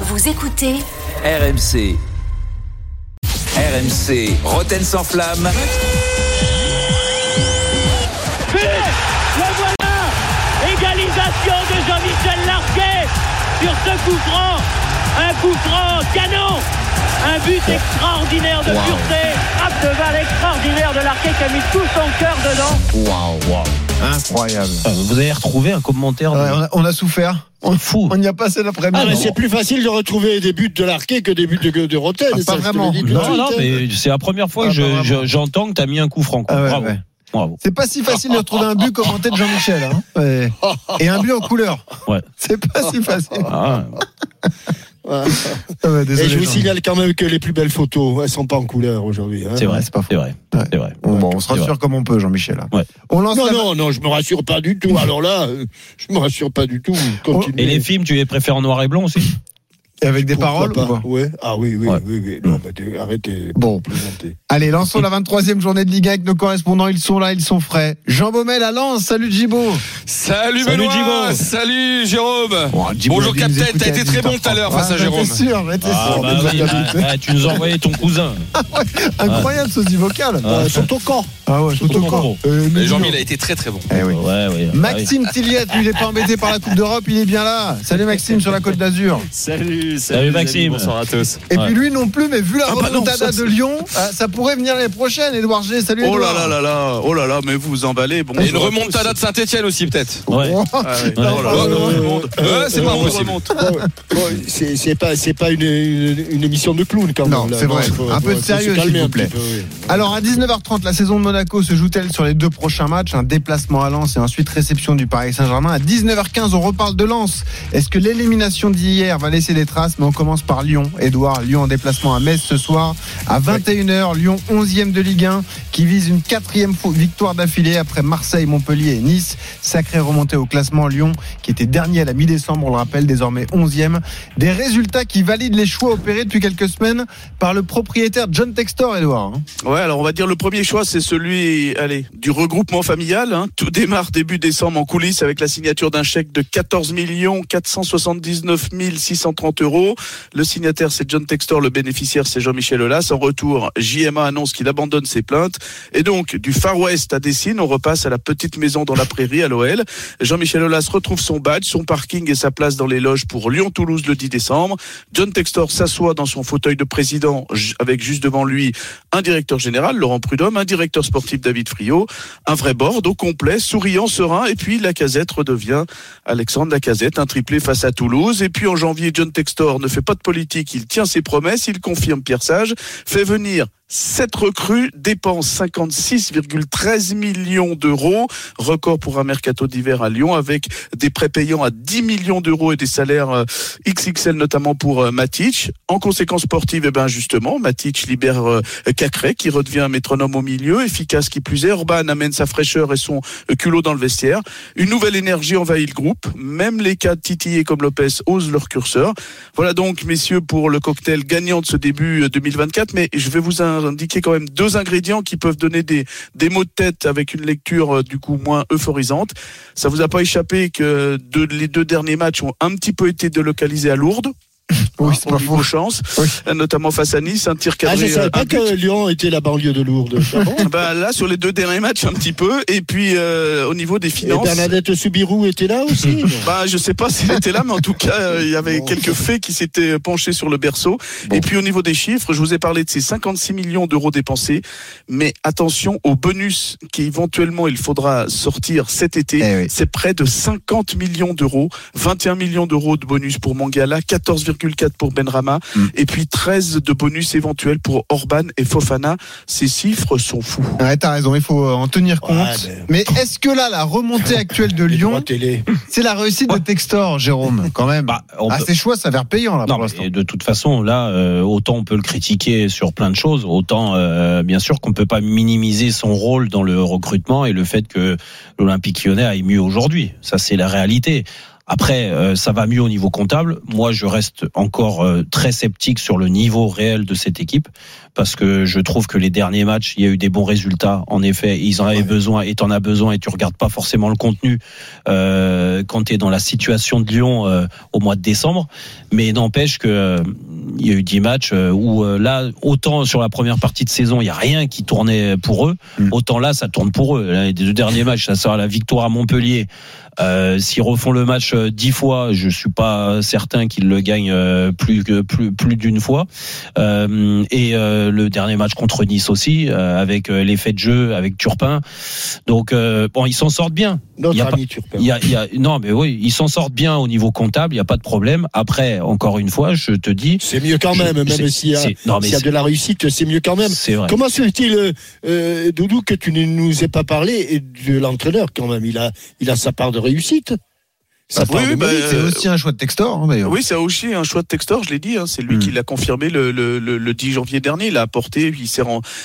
Vous écoutez RMC. RMC, Roten sans flamme. Le voilà Égalisation de Jean-Michel Larquet sur ce coup franc. Un coup franc canon un but extraordinaire de pureté, frappe de balle extraordinaire de Larquet qui a mis tout son cœur dedans. Waouh, waouh. Incroyable. Ah, Vous avez retrouvé un commentaire de... Ouais, on, a, on a souffert. On, fou. On y a passé l'après-midi. Ah, c'est plus facile de retrouver des buts de Larquet que des buts de, de. Ah, pas vraiment. Non, non, hein. mais c'est la première fois Ah, que je- je- j'entends que tu as mis un coup franc. Ah Bravo. ouais. Bravo. C'est pas si facile de retrouver un but commenté de Jean-Michel. Hein. Ouais. Et un but en couleur. Ouais. C'est pas si facile. Ah, Ouais. Ouais, Et je vous signale quand même que les plus belles photos, elles sont pas en couleur aujourd'hui. hein. c'est vrai, c'est pas faux. c'est vrai. Ouais. C'est vrai. Bon, bon, on se rassure vrai. comme on peut, Jean-Michel. Ouais. On lance Non, la- non, non, je me rassure pas du tout. Alors là, euh, je me rassure pas du tout. Continuez. Et les films, tu les préfères en noir et blanc aussi? Et avec des Pourquoi paroles pas ou pas ouais. Ah oui, oui, Ouais. oui, oui. Non, bah, arrêtez. Bon. Plaisantez. Allez, lançons la 23e journée de Ligue 1 avec nos correspondants. Ils sont là, ils sont frais. Jean Baumel à Lens. Salut Djibo. Salut, Salut, Benoît. Salut Jérôme Bon, Bonjour écouter t'as été très bon 18h30. tout à l'heure face à Ah, Jérôme. J'étais sûr, Ah, ah, ah, Tu nous as envoyé ton cousin. Incroyable ce vocal. Ah. Sont au camp. Ah ouais, camp. mais Et Jean-Mi, il a été très très bon. Eh. Maxime Tilliette, lui, il n'est pas embêté par la Coupe d'Europe, il est bien là. Salut Maxime sur la Côte d'Azur. Salut, salut, Maxime. amis, bonsoir à tous. Et Ouais. puis lui non plus, mais vu la Ah bah non, remontada ça, de Lyon, euh, ça pourrait venir l'année prochaine, Edouard G. Salut Oh là là là là, oh là là, mais vous vous emballez. Bon, Et une remontada de Saint-Etienne aussi peut-être. Ouais. Ah. Oh Ouais, c'est pas impossible. C'est pas, c'est pas une, une, une émission de clown quand même. Non, c'est vrai. faut- Un peu de sérieux, s'il vous plaît. petit peu, oui. Alors à 19h30, la saison de Monaco se joue-t-elle sur les deux prochains matchs? Un déplacement à Lens et ensuite réception du Paris Saint-Germain. À 19h15, on reparle de Lens. Est-ce que l'élimination d'hier va laisser des traces Mais on commence par Lyon. Edouard, Lyon en déplacement à Metz ce soir. À 21h, Lyon 11e de Ligue 1 qui vise une quatrième victoire d'affilée après Marseille, Montpellier et Nice. Sacrée remontée au classement Lyon qui était dernier à la mi-décembre, on le rappelle, désormais 11e. Des résultats qui valident les choix opérés depuis quelques semaines par le propriétaire John Textor, Edouard. hein. Ouais, alors on va dire le premier choix, c'est celui, allez, du regroupement familial. hein. Tout démarre début décembre en coulisses avec la signature d'un chèque de 14 479 630 euros. Le signataire, c'est John Textor, le bénéficiaire, c'est Jean-Michel Aulas. En retour, JMA annonce qu'il abandonne ses plaintes. Et donc, du Far West à Dessine, on repasse à la petite maison dans la prairie à l'OL. Jean-Michel Aulas retrouve son badge, son parking et sa place dans les loges pour Lyon-Toulouse le 10 décembre. John Textor s'assoit dans son fauteuil de président avec juste devant lui un directeur général, Laurent Prudhomme, un directeur sportif, David Friot, un vrai board au complet, souriant, serein, et puis la casette redevient Alexandre Lacazette, un triplé face à Toulouse. Et puis en janvier, John Textor ne fait pas de politique, il tient ses promesses, il confirme Pierre Sage, fait venir Sept recrues dépensent 56,13 millions d'euros, record pour un mercato d'hiver à Lyon, avec des prêts payants à 10 millions d'euros et des salaires euh, XXL notamment pour euh, Matic. En conséquence sportive, eh ben justement, Matic libère euh, Cacré qui redevient métronome au milieu, efficace qui plus est. Orban amène sa fraîcheur et son culot dans le vestiaire. Une nouvelle énergie envahit le groupe. Même les cas titillés comme Lopez osent leur curseur. Voilà donc, messieurs, pour le cocktail gagnant de ce début euh, 2024. Mais je vais vous indiquer quand même deux ingrédients qui peuvent donner des, des mots de tête avec une lecture euh, du coup moins euphorisante. Ça vous a pas échappé que les deux derniers matchs ont un petit peu été délocalisés à Lourdes. Oui, hein, c'est pas faux. chance, Oui. euh, notamment face à Nice, un tir Ah, je cadré. savais euh, pas que Lyon était la banlieue de Lourdes. Ah Bah, là, sur les deux derniers matchs, un petit peu. Et puis, euh, au niveau des Et finances. Bernadette Soubirou était là aussi. Bah, je sais pas s'il était là, mais en tout cas, euh, il y avait Bon. quelques faits qui s'étaient penchés sur le berceau. Bon. Et puis, au niveau des chiffres, je vous ai parlé de ces 56 millions d'euros dépensés. Mais attention au bonus qui éventuellement il faudra sortir cet été. Eh oui. C'est près de 50 millions d'euros. 21 millions d'euros de bonus pour Mangala, 14,4 pour Benrama. Mm. Et puis 13 de bonus éventuels pour Orban et Fofana. Ces chiffres sont fous. Ouais, t'as raison, il faut euh, en tenir compte. Ouais, Mais est-ce que là, la remontée actuelle de Lyon, c'est la réussite de Textor, Jérôme, quand même Bah, on Ah, peut- ses choix s'avèrent payants, là, Non, pour l'instant. mais de toute façon, là, euh, autant on peut le critiquer sur plein de choses, autant euh, bien sûr qu'on peut pas minimiser son rôle dans le recrutement et le fait que l'Olympique Lyonnais aille mieux aujourd'hui. Ça, c'est la réalité. Après, euh, ça va mieux au niveau comptable. Moi, je reste encore euh, très sceptique sur le niveau réel de cette équipe parce que je trouve que les derniers matchs, il y a eu des bons résultats. En effet, ils en avaient besoin et t'en as besoin et tu regardes pas forcément le contenu euh, quand tu es dans la situation de Lyon euh, au mois de décembre. Mais n'empêche que euh, il y a eu 10 matchs euh, où euh, là, autant sur la première partie de saison, il y a rien qui tournait pour eux, Mm. autant là, ça tourne pour eux. Les deux derniers matchs, ça sera la victoire à Montpellier. Euh, S'ils refont le match dix fois, je suis pas certain qu'ils le gagnent plus que plus plus d'une fois. Euh, et euh, le dernier match contre Nice aussi, avec l'effet de jeu, avec Turpin. Donc bon, ils s'en sortent bien. Notre Il y a ami Turpin. Il y a, il y a, non, mais oui, ils s'en sortent bien au niveau comptable. Il y a pas de problème. Après, encore une fois, je te dis. C'est mieux quand même, même s'il y y a de la réussite, c'est mieux quand même. Comment se fait-il, euh, euh, Doudou, que tu ne nous aies pas parlé et de l'entraîneur quand même? Il a, il a sa part de réussite. Oui, bah. C'est Euh, aussi un choix de Textor, hein, d'ailleurs. Oui, c'est aussi un choix de Textor, je l'ai dit. hein, c'est lui Hmm. qui l'a confirmé le, le, le, le 10 janvier dernier. Il a apporté, il s'est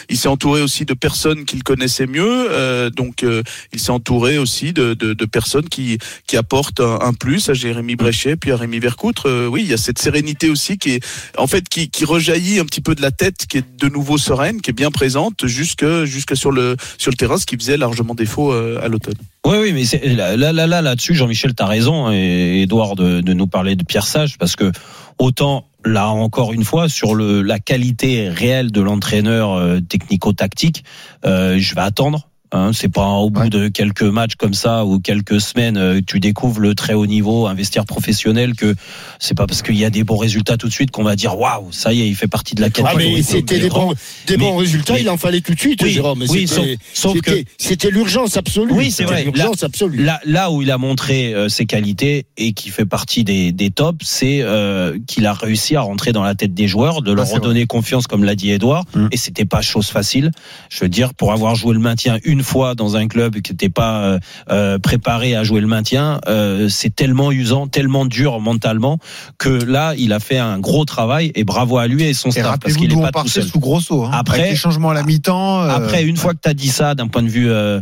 il s'est entouré aussi de personnes qu'il connaissait mieux. euh, donc, euh, il s'est entouré aussi de, de, de personnes qui, qui apportent un, un plus à Jérémy Bréchet, puis à Rémi Vercoutre. Euh, oui, il y a cette sérénité aussi qui est, en fait, qui, qui rejaillit un petit peu de la tête, qui est de nouveau sereine, qui est bien présente jusque, jusque sur le, sur le terrain, ce qui faisait largement défaut euh, à l'automne. Oui, oui, mais là, là, là, là, là-dessus, Jean-Michel, t'as raison, et Edouard de, de nous parler de Pierre Sage, parce que autant là encore une fois sur le la qualité réelle de l'entraîneur euh, technico-tactique, euh, je vais attendre. Hein, c'est pas au bout Ouais. de quelques matchs comme ça ou quelques semaines euh, tu découvres le très haut niveau, un vestiaire professionnel que c'est pas parce qu'il y a des bons résultats tout de suite qu'on va dire waouh ça y est il fait partie de la Ah, catégorie. mais c'était des bons, des Mais- bons résultats, mais- il en fallait tout de suite, Oui, Jérôme. oui, C'était- sauf- sauf que- c'était- l'urgence absolue. Oui, c'est vrai. L'urgence absolue. Là, là où il a montré euh, ses qualités et qui fait partie des, des tops, c'est euh, qu'il a réussi à rentrer dans la tête des joueurs, de leur Ah, redonner confiance, comme l'a dit Edouard. Mm. Et c'était pas chose facile. Je veux dire, pour avoir joué le maintien une fois dans un club qui n'était pas euh, euh, préparé à jouer le maintien, euh, c'est tellement usant, tellement dur mentalement que là, il a fait un gros travail et bravo à lui et son staff parce qu'il est pas tout seul. sous Grosso. Hein, Après- avec les changements à la mi-temps. euh, Après, une fois que tu as dit ça d'un point de vue euh,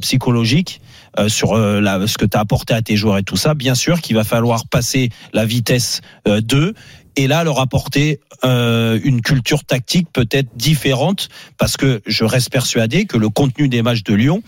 psychologique, euh, sur euh, la, ce que tu as apporté à tes joueurs et tout ça, bien sûr qu'il va falloir passer la vitesse euh, 2 et là leur apporter euh, une culture tactique peut-être différente parce que je reste persuadé que le contenu des matchs de Lyon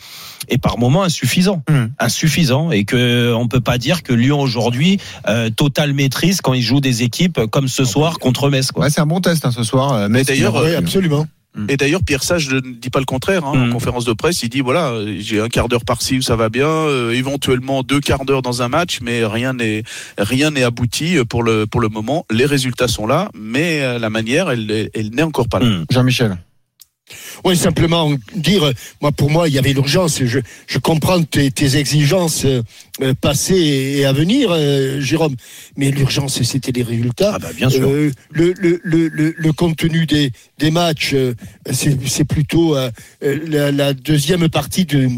est par moments insuffisant, Hum. insuffisant et que on peut pas dire que Lyon aujourd'hui euh, totale maîtrise quand il joue des équipes comme ce soir contre Metz quoi. Ouais, c'est un bon test hein, ce soir. euh, Mais d'ailleurs, c'est- Oui, absolument. Et d'ailleurs, Pierre Sage ne dit pas le contraire. Hein, Mm. En conférence de presse, il dit voilà, j'ai un quart d'heure par-ci où ça va bien, euh, éventuellement deux quarts d'heure dans un match, mais rien n'est rien n'est abouti euh, pour le pour le moment. Les résultats sont là, mais euh, la manière, elle, elle n'est encore pas là. Hum. Jean-Michel. Oui, simplement dire, moi pour moi, il y avait l'urgence. Je, je comprends tes, tes exigences euh, passées et à venir, euh, Jérôme. Mais l'urgence, c'était les résultats. Ah bah bien sûr. Euh, le, le, le, le, le contenu des, des matchs, c'est plutôt la, la deuxième partie de,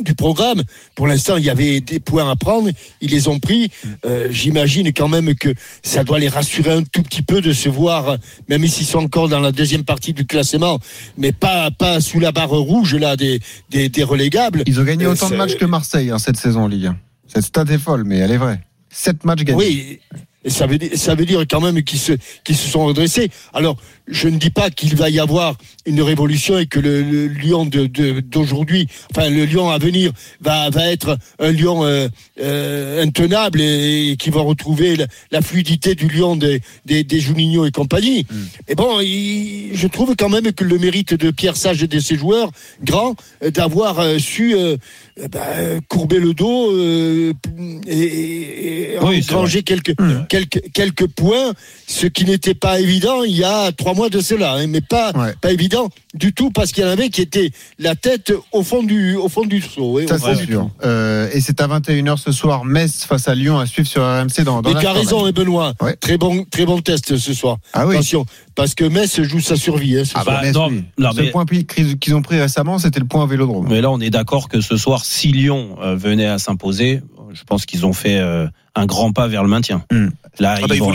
du programme. Pour l'instant, il y avait des points à prendre, ils les ont pris. Euh, J'imagine quand même que ça doit les rassurer un tout petit peu de se voir, même s'ils sont encore dans la deuxième partie du classement, mais pas, pas sous la barre rouge là des, des, des relégables. Ils ont gagné Euh, autant de matchs que Marseille hein, cette saison en Ligue 1. Cette stat est folle, mais elle est vraie. 7 matchs gagnés. Oui, et ça veut dire, ça veut dire quand même qu'ils se, qu'ils se sont redressés. Alors, je ne dis pas qu'il va y avoir une révolution et que le, le Lyon de, de- d'aujourd'hui, enfin le Lyon à venir, va, va être un Lyon euh, euh, intenable et, et qui va retrouver la, la fluidité du Lyon des, des, des Juninho et compagnie. Et bon, il- je trouve quand même que le mérite de Pierre Sage et de ses joueurs grands euh, d'avoir euh, su bah, courber le dos et, et, engranger quelques, quelques, quelques points, ce qui n'était pas évident il y a trois mois de cela, hein, mais pas, Ouais. pas évident du tout parce qu'il y en avait qui étaient la tête au fond du, au fond du seau. hein, Ça, c'est sûr. Euh, et c'est à 21h ce soir, Metz face à Lyon à suivre sur RMC dans, dans Mais tu as raison, là. hein, Benoît. Ouais. Très bon, très bon test ce soir. Ah oui. Attention, parce que Metz joue sa survie. Hein, ce Ah soir. bah, Metz, non, oui. non, Le seul mais- point qu'ils qu'ils ont pris récemment, c'était le point au Vélodrome. Mais là, on est d'accord que ce soir, si Lyon euh, venait à s'imposer, je pense qu'ils ont fait euh, un grand pas vers le maintien. Hmm. Là, Ah bah, ils il, vont-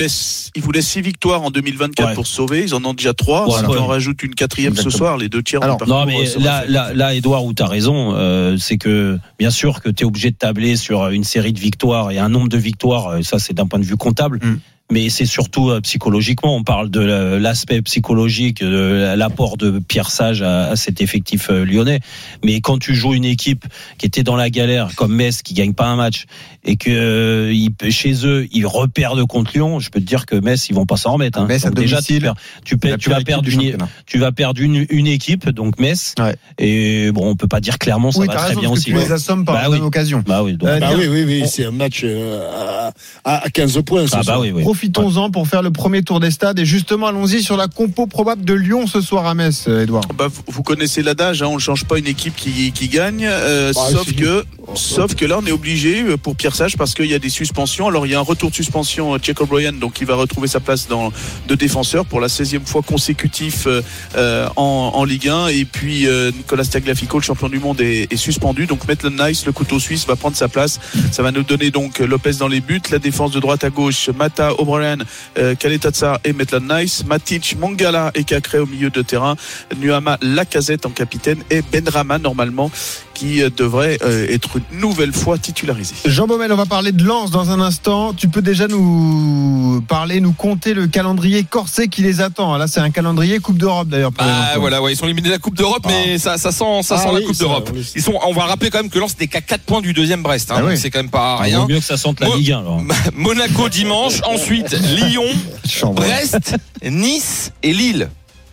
il voulait six victoires en 2024 Ouais. pour sauver. Ils en ont déjà trois. Voilà. Si on en rajoute une quatrième ce soir, les deux tiers Alors, Non, mais ça là, Edouard, où tu as raison, euh, c'est que bien sûr que tu es obligé de tabler sur une série de victoires et un nombre de victoires, euh, ça c'est d'un point de vue comptable. Mm. Mais c'est surtout euh, psychologiquement. On parle de la- l'aspect psychologique, de l'apport de Pierre Sage à, à cet effectif euh, lyonnais. Mais quand tu joues une équipe qui était dans la galère, comme Metz, qui gagne pas un match, et que euh, ils- chez eux ils reperdent contre Lyon, je peux te dire que Metz ils vont pas s'en remettre. Hein. Metz à déjà, tu, perds- tu, perds- vas perdre une, tu vas perdre une, une équipe, donc Metz. Ouais. Et bon, on peut pas dire clairement ça Oui, va très raison, bien aussi. tu les assommes par Bah la oui. même occasion. Bah oui. donc- Bah oui, oui, oui, c'est un match euh, à, à 15 points. ah bah oui, oui. Profitons-en pour faire le premier tour des stades et justement allons-y sur la compo probable de Lyon ce soir à Metz, euh, Edouard. Bah, vous, connaissez l'adage, hein, on ne change pas une équipe qui, qui gagne, euh, Bah, sauf que sauf que là on est obligé euh, pour Pierre Sage parce qu'il y a des suspensions. Alors il y a un retour de suspension, euh, Jack O'Brien, donc il va retrouver sa place dans de défenseur pour la 16e fois consécutif euh, euh, en, en Ligue 1. Et puis euh, Nicolas Tagliafico, le champion du monde, est, est suspendu. Donc Maitland Nice, le couteau suisse, va prendre sa place. Ça va nous donner donc Lopez dans les buts, la défense de droite à gauche, Mata, O'Brien, euh, Kaletatsa et Maitland Nice, Matic, Mangala et Cacré au milieu de terrain, Nuama Lacazette en capitaine et Benrama normalement qui euh, devrait euh, être une nouvelle fois titularisé. Jean Baumel, on va parler de Lens dans un instant. Tu peux déjà nous parler, nous compter le calendrier corsé qui les attend. Là, c'est un calendrier Coupe d'Europe d'ailleurs. Lensois. voilà, ouais, ils sont éliminés de la Coupe d'Europe, mais ça, ça sent, ça Ah sent la Coupe d'Europe. Ils sont, on va rappeler quand même que Lens n'est qu'à 4 points du deuxième Brest, hein, Ah oui. c'est quand même pas Il vaut rien. mieux que ça sente la Ligue 1. alors. Monaco dimanche, ensuite Lyon, Chambre. Brest, Nice et Lille.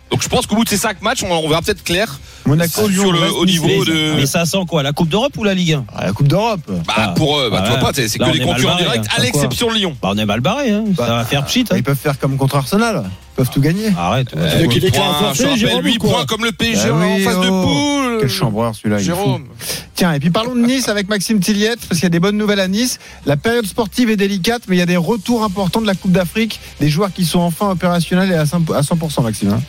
Donc je pense qu'au bout de ces 5 matchs, on, on verra peut-être clair Monaco, Lyon, sur le Nice, niveau de. Mais ça sent quoi La Coupe d'Europe ou la Ligue 1 Ah, la Coupe d'Europe. Bah, Ah. pour eux, bah, Ah tu vois pas, c'est que on des est mal concurrents barré, directs, hein. à l'exception de Lyon. bah, On est mal barré. Hein. ça Bah, va faire pchit. Ah, Hein. Ils peuvent faire comme contre Arsenal. Ils peuvent tout gagner. Arrête. ouais. Euh, huit déclare points, forfait, je rappelle, Jérôme, 8 ou quoi points comme le PSG Ah en phase de oh. poule. Quel chambreur celui-là. Jérôme. Tiens, et puis parlons de Nice avec Maxime Tilliette, parce qu'il y a des bonnes nouvelles à Nice. La période sportive est délicate, mais il y a des retours importants de la Coupe d'Afrique, des joueurs qui sont enfin opérationnels et à 100%, à 100% Maxime. hein.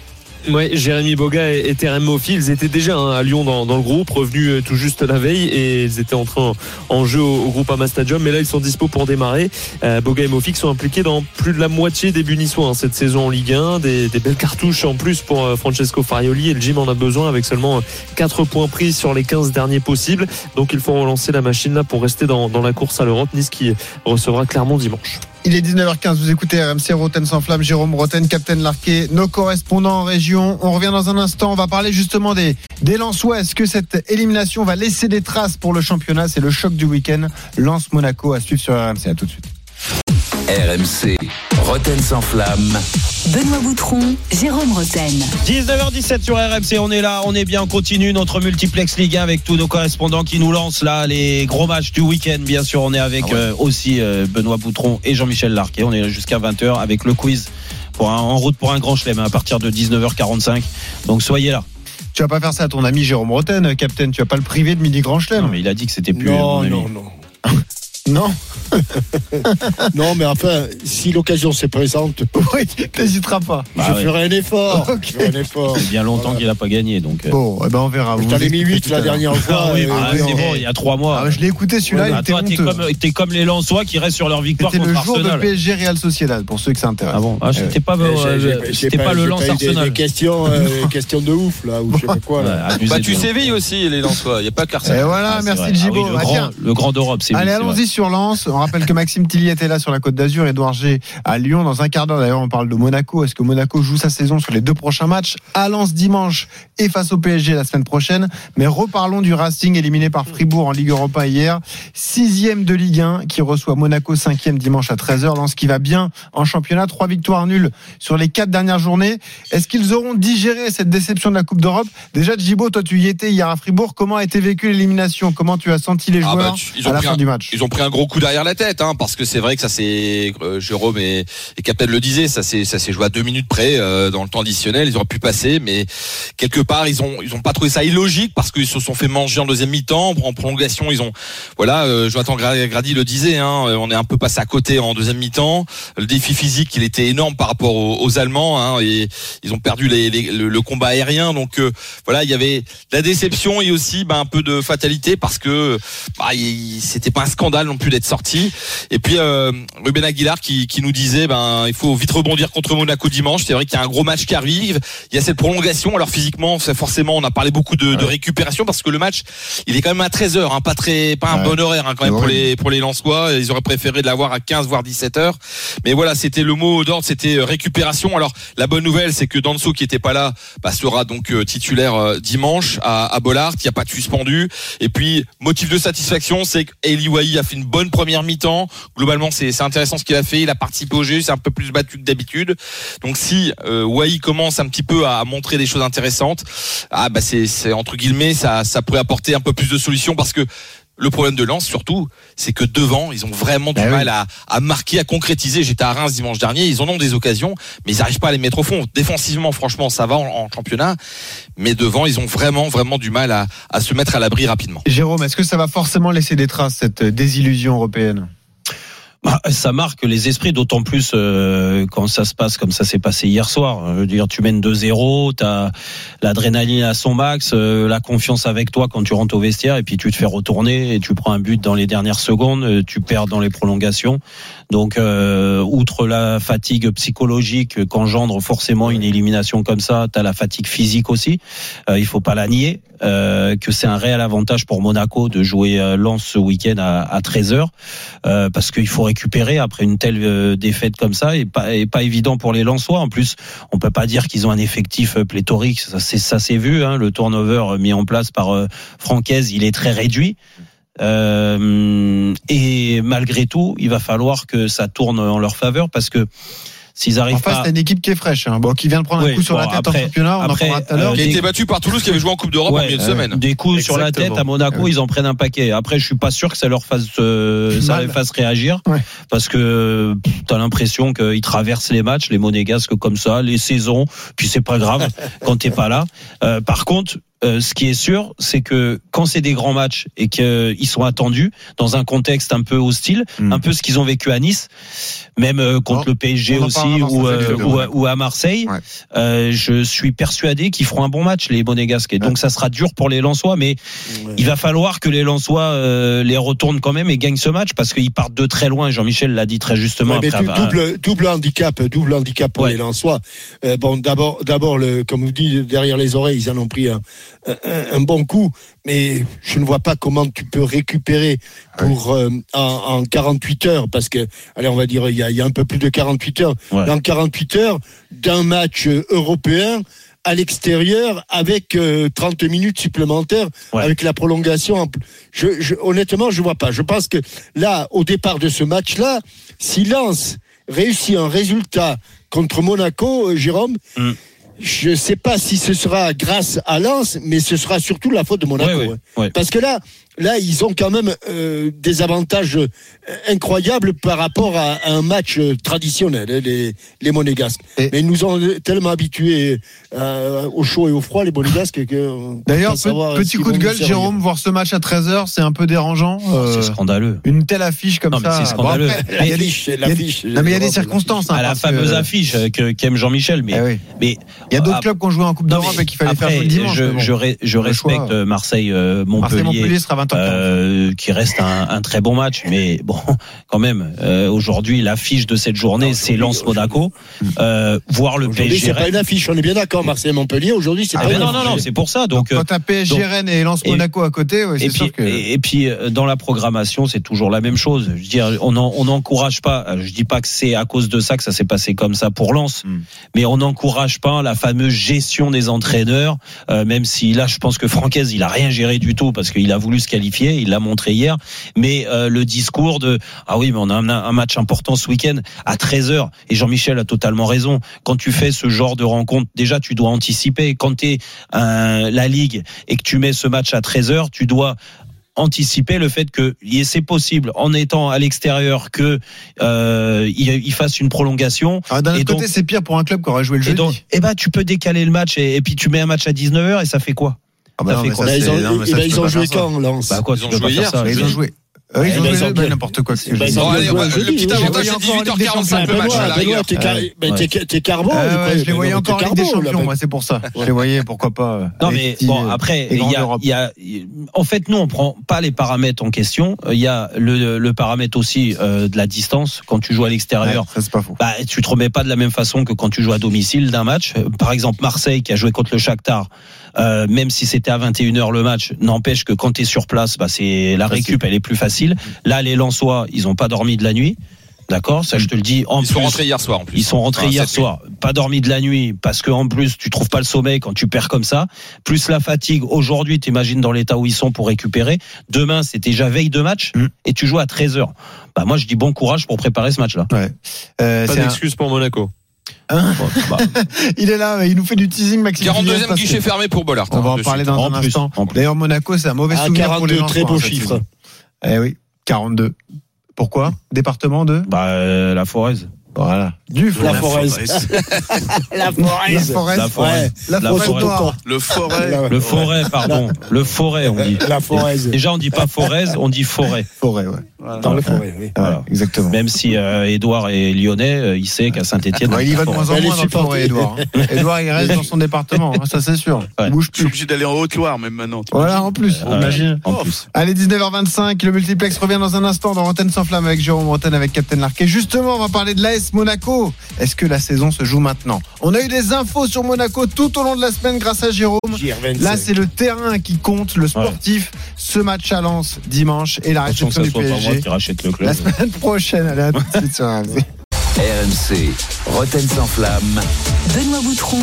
Ouais, Jérémy Boga et, et Terem Moffi, ils étaient déjà hein, à Lyon dans, le groupe, revenus euh, tout juste la veille et ils étaient entrés en, en jeu au, au groupe Ama Stadium. Mais là, ils sont dispo pour démarrer. Euh, Boga et Moffi qui sont impliqués dans plus de la moitié des Bunissois hein, cette saison en Ligue 1. Des, belles cartouches en plus pour euh, Francesco Farioli et le gym en a besoin avec seulement 4 points pris sur les 15 derniers possibles. Donc il faut relancer la machine là pour rester dans, la course à l'Europe. Nice qui recevra Clermont dimanche. Il est 19h15, vous écoutez RMC Roten sans flamme, Jérôme Roten, Captain Larquet, nos correspondants en région. On revient dans un instant, on va parler justement des, des Lensois. Est-ce que cette élimination va laisser des traces pour le championnat C'est le choc du week-end. Lance-Monaco à suivre sur RMC. À tout de suite. RMC, Roten sans flamme. Benoît Boutron, Jérôme Roten. 19h17 sur RMC, on est là, on est bien, on continue notre multiplex Ligue 1 avec tous nos correspondants qui nous lancent là les gros matchs du week-end. Bien sûr, on est avec euh, aussi euh, Benoît Boutron et Jean-Michel Larquet. On est là jusqu'à 20h avec le quiz pour un, en route pour un grand chelem hein, à partir de 19h45. Donc soyez là. Tu vas pas faire ça à ton ami Jérôme Roten, Captain. Tu vas pas le priver de midi grand chelem. Non, mais il a dit que c'était plus. Non, mon ami. non, non. Non Non, mais enfin, si l'occasion se présente, Oui, t'hésiteras pas. Bah je ouais. ferai un effort. Ok. Je ferai un effort. C'est bien longtemps Voilà. qu'il n'a pas gagné. Donc, euh. Bon, eh ben on verra. Je t'en ai mis expliquez 8 tout la dernière fois. Ah oui, bah, et c'est on- bon, il y a trois mois. Ah, je l'ai écouté celui-là, Ouais, bah, t'es comme, comme les Lensois qui restent sur leur victoire C'était le jour Arsenal. de PSG Real Sociedad, pour ceux que ça intéresse. Ah bon ah, C'était pas, euh, j'ai c'était pas, le des- Arsenal. Des questions, euh, questions de ouf, là, ou je sais pas quoi. Ouais, Là. abusé Bah tu sévilles aussi les Lensois, il n'y a pas qu'Arsenal. Et voilà, Ah, merci Ah Gibo. le, Ah, grand, tiens. le grand d'Europe, c'est Allez, allons-y sur Lens. Rappelle que Maxime Tilly était là sur la Côte d'Azur, Edouard G à Lyon. Dans un quart d'heure, d'ailleurs, on parle de Monaco. Est-ce que Monaco joue sa saison sur les deux prochains matchs? À Lens dimanche et face au PSG la semaine prochaine Mais reparlons du Racing éliminé par Fribourg en Ligue Europa hier. Sixième de Ligue 1 qui reçoit Monaco cinquième dimanche à 13h. Lens qui va bien en championnat. Trois victoires nulles sur les quatre dernières journées. Est-ce qu'ils auront digéré cette déception de la Coupe d'Europe? Déjà, Gibo, toi tu y étais hier à Fribourg. Comment a été vécue l'élimination? Comment tu as senti les Ah joueurs bah, ils à la pris fin un- du match? Ils ont pris un gros coup derrière la tête, hein, parce que c'est vrai que ça c'est euh, Jérôme et, Captain le disait, ça s'est ça s'est joué à deux minutes près euh, dans le temps additionnel. Ils auraient pu passer, mais quelque part ils ont ils ont pas trouvé ça illogique parce qu'ils se sont fait manger en deuxième mi-temps, en prolongation ils ont voilà. Euh, Jonathan Gra- Grady le disait, hein, on est un peu passé à côté en deuxième mi-temps. Le défi physique il était énorme par rapport aux, Allemands hein, et ils ont perdu les, les- le, combat aérien. Donc euh, voilà, il y avait la déception et aussi bah, un peu de fatalité parce que bah, c'était pas un scandale non plus d'être sorti. Et puis euh, Ruben Aguilar qui, qui nous disait ben il faut vite rebondir contre Monaco dimanche. C'est vrai qu'il y a un gros match qui arrive. Il y a cette prolongation. Alors physiquement, c'est forcément on a parlé beaucoup de, de récupération parce que le match il est quand même à 13 h hein, pas très pas un Ouais. bon horaire hein, quand même pour les pour les Lensois. Ils auraient préféré de l'avoir à 15 voire 17 heures. Mais voilà, c'était le mot d'ordre, c'était euh, récupération. Alors la bonne nouvelle, c'est que Danso qui était pas là, bah, sera donc euh, titulaire euh, dimanche à, à Bollard. Il n'y a pas de suspendu. Et puis motif de satisfaction, c'est qu'Eli a fait une bonne première mi-temps. Globalement, c'est intéressant ce qu'il a fait. Il a participé au jeu, c'est un peu plus battu que d'habitude. Donc si euh, commence un petit peu à montrer des choses intéressantes, ah bah c'est entre guillemets ça ça pourrait apporter un peu plus de solutions parce que le problème de Lens, surtout, c'est que devant, ils ont vraiment du oui. mal à, à marquer, à concrétiser. J'étais à Reims dimanche dernier, ils en ont des occasions, mais ils n'arrivent pas à les mettre au fond. Défensivement, franchement, ça va en, en championnat, mais devant, ils ont vraiment, vraiment du mal à, à se mettre à l'abri rapidement. Jérôme, est-ce que ça va forcément laisser des traces, cette désillusion européenne? Bah, ça marque les esprits, d'autant plus euh, quand ça se passe comme ça s'est passé hier soir. Je veux dire, tu mènes 2-0, t'as l'adrénaline à son max, euh, la confiance avec toi quand tu rentres au vestiaire, et puis tu te fais retourner et tu prends un but dans les dernières secondes, euh, tu perds dans les prolongations. Donc, euh, outre la fatigue psychologique qu'engendre forcément une élimination comme ça, t'as la fatigue physique aussi. Euh, il faut pas la nier. euh, que c'est un réel avantage pour Monaco de jouer euh, Lens ce week-end à, à 13h euh, parce qu'il faut récupérer après une telle euh, défaite comme ça et pas, et pas évident pour les Lensois. En plus, on peut pas dire qu'ils ont un effectif euh, pléthorique. Ça, c'est ça s'est vu. Hein, le turnover mis en place par euh, Francaise, il est très réduit. Euh, et malgré tout, il va falloir que ça tourne en leur faveur parce que s'ils En arrivent face, pas t'as une équipe qui est fraîche, hein, bon, qui vient de prendre un Oui, coup sur bon, la tête après- en championnat, on après, en parlera tout à l'heure. euh, Qui a des- été battu par Toulouse, qui avait joué en Coupe d'Europe en Ouais, milieu de euh, semaine. Des coups sur la tête à Monaco, Ouais. ils en prennent un paquet. Après, je suis pas sûr que ça leur fasse, euh, ça les fasse réagir, Ouais. parce que tu as l'impression qu'ils traversent les matchs, les monégasques comme ça, les saisons, puis c'est pas grave quand t'es pas là. Euh, par contre. Euh, ce qui est sûr, c'est que quand c'est des grands matchs et qu'ils sont attendus dans un contexte un peu hostile, Mm. un peu ce qu'ils ont vécu à Nice, même euh, contre Oh, le PSG aussi ou, euh, ou, à- ou à Marseille, Ouais. euh, je suis persuadé qu'ils feront un bon match les monégasques. Et donc ça sera dur pour les Lensois, mais il va falloir que les Lensois euh, les retournent quand même et gagnent ce match parce qu'ils partent de très loin. Et Jean-Michel l'a dit très justement. Après avoir- double, double handicap, double handicap pour les Lensois. Euh, bon, d'abord, d'abord, le, comme vous dites, derrière les oreilles, ils en ont pris un, un, un bon coup, mais je ne vois pas comment tu peux récupérer pour euh, en, en 48 heures, parce que, allez, on va dire, il y a, il y a un peu plus de 48 heures, Ouais. dans 48 heures d'un match euh, européen à l'extérieur avec euh, 30 minutes supplémentaires Ouais. avec la prolongation. Je, je, honnêtement, je vois pas. Je pense que là, au départ de ce match-là, si Lens réussit un résultat contre Monaco, euh, Jérôme, Mm. Je ne sais pas si ce sera grâce à Lens, mais ce sera surtout la faute de Monaco. Ouais, ouais, hein. ouais. Parce que là, là, ils ont quand même euh, des avantages euh, incroyables par rapport à, à un match euh, traditionnel, hein, les, les Monégasques. Et- Mais ils nous ont tellement habitués euh, au chaud et au froid, les Monégasques, que. D'ailleurs, pe- petit coup de gueule. Jérôme, voir ce match à 13h, c'est un peu dérangeant. euh, C'est scandaleux. une telle affiche comme Non, mais ça. c'est scandaleux. Bon, après, il y a des- L'affiche, il y a- l'affiche. Non, mais il y a des circonstances. hein, à la fameuse que- affiche qu'aime Jean-Michel, mais Eh oui. mais Il y a d'autres Ah, clubs qui ont joué en Coupe d'Europe mais et qu'il fallait après, faire le dimanche. je, mais bon. respecte euh, Marseille euh, Montpellier. Marseille-Montpellier sera 20h40. euh, qui reste un, un très bon match, mais bon, quand même, euh, aujourd'hui, l'affiche de cette journée, c'est Lens Monaco. Euh, voir le PSG. c'est pas une affiche, on est bien d'accord, Marseille-Montpellier. Aujourd'hui, c'est Ah, pas mais une non, non, non, affiche. c'est pour ça. Donc, Donc, euh, quand t'as PSG donc- Rennes et Lens et- Monaco à côté, ouais, c'est puis, sûr que. et, et puis euh, dans la programmation, c'est toujours la même chose. Je veux dire, on en- on n'encourage pas. euh, Je dis pas que c'est à cause de ça que ça s'est passé comme ça pour Lens, Mm. mais on n'encourage pas la fameuse gestion des entraîneurs. euh, même si là, je pense que Francaise, il a rien géré du tout parce qu'il a voulu se qualifier. Il l'a montré hier. Mais euh, le discours de ah oui, mais on a un, un match important ce week-end à 13 h et Jean-Michel a totalement raison. Quand tu fais ce genre de rencontre, déjà tu dois anticiper. Quand tu es la ligue et que tu mets ce match à 13 h tu dois anticiper le fait que c'est possible en étant à l'extérieur que euh, il, il fasse une prolongation. Ah, D'un Et autre côté, c'est pire pour un club qui aurait joué le Et jeudi. donc, eh ben, tu peux décaler le match et, et puis tu mets un match à 19h et ça fait quoi? Ah bah non, fait mais quoi ça, Bah, ils ont, non, mais ça, bah, tu ils peux ont pas joué quand, Lens Bah quoi, Ils ont peux joué hier, Ils ont joué. Euh, ils ont joué n'importe quoi. Bah, jeudi, le petit oui. avantage, c'est encore en Ligue des 18h45 le match Benoît, t'es carbone. Ah je les voyais encore Ligue des Champions, moi, c'est pour ça. Je les voyais, pourquoi pas. euh, Non avec mais bon euh, après il y a, en fait nous on prend pas les paramètres en question il y a le, paramètre aussi euh, de la distance quand tu joues à l'extérieur Ouais, ça, c'est pas faux. bah, tu te remets pas de la même façon que quand tu joues à domicile d'un match. Euh, Par exemple, Marseille qui a joué contre le Shakhtar, euh, même si c'était à 21h le match, n'empêche que quand tu es sur place, bah, c'est la Facile. récup, elle est plus facile. Là, les Lensois, ils ont pas dormi de la nuit. D'accord, ça je te le dis. En Ils sont plus, rentrés hier soir en plus. ils sont rentrés Enfin, hier soir, pas dormi de la nuit parce que en plus tu trouves pas le sommeil quand tu perds comme ça, plus la fatigue. Aujourd'hui, t'imagines dans l'état où ils sont pour récupérer. Demain, c'est déjà veille de match Mm. et tu joues à 13h. Bah moi je dis bon courage pour préparer ce match-là. Euh, Pas un- d'excuse pour Monaco. Bon, bah, Il est là, il nous fait du teasing, Maxime. Tilliez, 42e parce que- guichet fermé pour Bollard. On va en parler suite. dans En un plus, instant. D'ailleurs, Monaco, c'est un mauvais À souvenir pour les 42, très beau hein, chiffre. Eh oui, 42. Pourquoi? Département de? Bah euh, la Forez. Voilà. Du La. La La Forez. Forez. La Forez. La La Forez Forez. noire. Le forêt. Le forêt, pardon. Le forêt, on dit. La Forez. Déjà, on dit pas forêt, on dit forêt. Forêt, ouais. Dans le forêt, oui. Voilà. Exactement. Même si euh, Édouard est lyonnais, euh, il sait qu'à Saint-Etienne. Ouais, il y va de moins en moins dans le forêt, Edouard. hein. Edouard, il reste dans son département, hein, ça c'est sûr. Ouais. Il bouge Je suis plus. obligé d'aller en Haute-Loire même maintenant. Voilà, en plus. Ouais. Imagine. En plus. Allez, 19h25, le multiplex revient dans un instant dans Rotten sans flamme avec Jérôme Rotten avec Captain Larquet. Justement, on va parler de l'AS Monaco. Est-ce que la saison se joue maintenant On a eu des infos sur Monaco tout au long de la semaine grâce à Jérôme. JR25. Là, c'est le terrain qui compte, le sportif. Ce match à Lens dimanche et la réception du moi PSG. qui le club. La semaine prochaine, allez, à tout de suite sur RMC. Roten sans flamme. Benoît Boutron,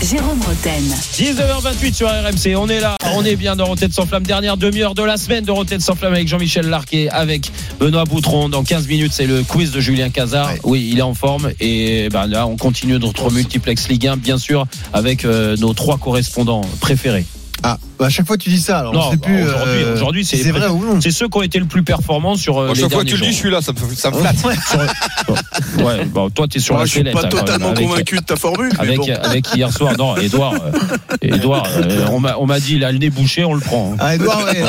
Jérôme Roten. 19h28 sur RMC, on est là, on est bien dans Rotten sans flamme, dernière demi-heure de la semaine de Rotten sans flamme avec Jean-Michel Larquet, avec Benoît Boutron. Dans 15 minutes, c'est le quiz de Julien Cazard. Ouais. Oui, il est en forme et ben là, on continue notre multiplex Ligue 1, bien sûr, avec euh, nos trois correspondants préférés. Ah, bah, à chaque fois tu dis ça, alors on Non, sait bah, plus. aujourd'hui- euh, c'est- vrai ou non. C'est ceux qui ont été le plus performants sur euh, Moi, les chaque fois que tu le dis, je jours. suis là, ça me, ça me flatte. Ouais, bon, toi, t'es sur Moi, la je suis pas hein, totalement avec- convaincu de ta formule, mais avec, bon. avec hier soir, non, Edouard, euh, Edouard euh, on m'a on dit, il a le nez bouché, on le prend. hein. Ah, Edouard, ouais.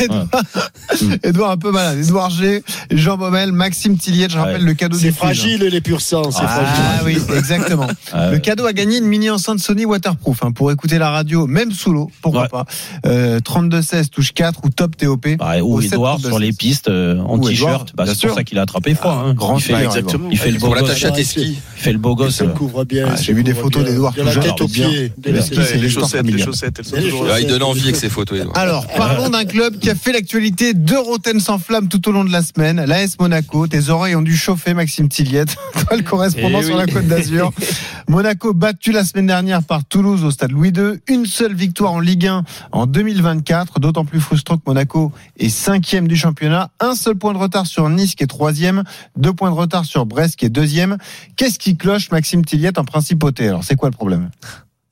Edouard, Edouard un peu malade. Edouard G, Jean Baumel, Maxime Tilliet, je rappelle Ouais. le cadeau C'est fragile, les pur sang. C'est Ah fragile. oui, exactement. Euh, Le cadeau a gagné une mini enceinte Sony waterproof hein, pour écouter la radio, même sous l'eau, pourquoi Ouais. pas. Euh, 3216 touche 4 ou top TOP. bah, ou Edouard 7, sur les pistes euh, en t-shirt, bah, c'est pour ça qu'il a attrapé froid. hein. Grand il, fait, exactement. il fait le beau gosse. Il fait le beau Il gosse. se là. couvre bien. Ah, il j'ai vu des photos d'Edouard De la tête aux pieds. Les chaussettes, les familiale. chaussettes, elles sont Les toujours chaussettes. Ah, il donne envie avec ses photos. Alors, parlons d'un club qui a fait l'actualité de Roten sans flamme tout au long de la semaine, l'AS Monaco. Tes oreilles ont dû chauffer, Maxime Tilliette, toi le correspondant Eh sur la Côte d'Azur. Monaco battu la semaine dernière par Toulouse au stade Louis II. Une seule victoire en Ligue 1 en 2024, d'autant plus frustrant que Monaco est cinquième du championnat. Un seul point de retard sur Nice qui est troisième, deux points de retard sur Brest qui est deuxième. Qu'est-ce qui cloche, Maxime Tilliette, en principauté Alors, c'est quoi le problème?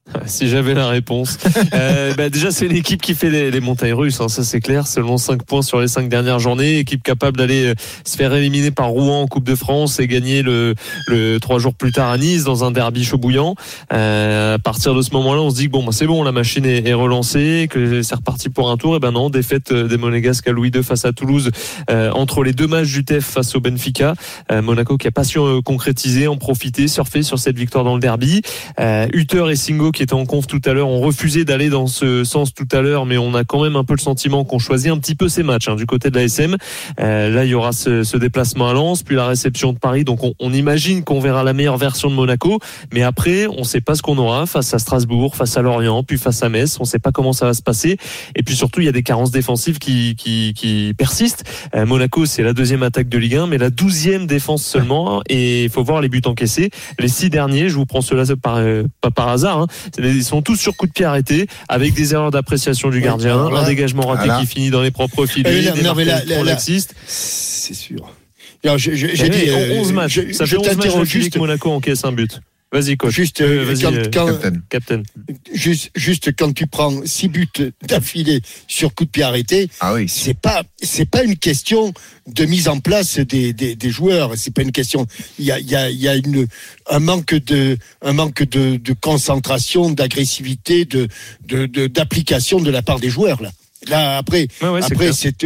Si j'avais la réponse. Euh, bah déjà, c'est l'équipe qui fait les, les montagnes russes, hein, ça c'est clair. Seulement 5 points sur les 5 dernières journées. Équipe capable d'aller euh, se faire éliminer par Rouen en Coupe de France et gagner le, le 3 jours plus tard à Nice dans un derby chaud bouillant. Euh, à partir de ce moment-là, on se dit que bon, bah, c'est bon, la machine est, est relancée, que c'est reparti pour un tour. Et ben non, défaite euh, des Monégasques à Louis II face à Toulouse euh, entre les deux matchs du TEF face au Benfica. Euh, Monaco qui a pas su euh, concrétiser, en profiter, surfer sur cette victoire dans le derby. Euh, Hutter et Singo qui étaient en conf tout à l'heure ont refusé d'aller dans ce sens tout à l'heure, mais on a quand même un peu le sentiment qu'on choisit un petit peu ces matchs hein, du côté de la SM. Euh, là, il y aura ce, ce déplacement à Lens, puis la réception de Paris. Donc, on, on imagine qu'on verra la meilleure version de Monaco, mais après, on ne sait pas ce qu'on aura face à Strasbourg, face à Lorient, puis face à Metz. On ne sait pas comment ça va se passer. Et puis surtout, il y a des carences défensives qui, qui, qui persistent. Euh, Monaco, c'est la deuxième attaque de Ligue 1, mais la douzième défense seulement. Et il faut voir les buts encaissés. Les six derniers, je vous prends cela par, euh, pas par hasard, hein, ils sont tous sur coup de pied arrêtés, avec des erreurs d'appréciation du gardien, un dégagement raté voilà. qui finit dans les propres filets, oui, là, des non, mais là, là. C'est sûr. J'ai Eh dit oui, euh, 11 matchs. ça fait 11 matchs juste. que Monaco encaisse un but. Vas-y, coach. Juste, Euh, euh, quand, euh, quand- Captain. Captain. juste, juste quand tu prends six buts d'affilée sur coup de pied arrêté, Ah oui. c'est pas, c'est pas une question de mise en place des, des, des joueurs. C'est pas une question. Il y a, il y a, il y a une, un manque de, un manque de, de concentration, d'agressivité, de, de, de- d'application de la part des joueurs là. Là après, ouais, après c'est,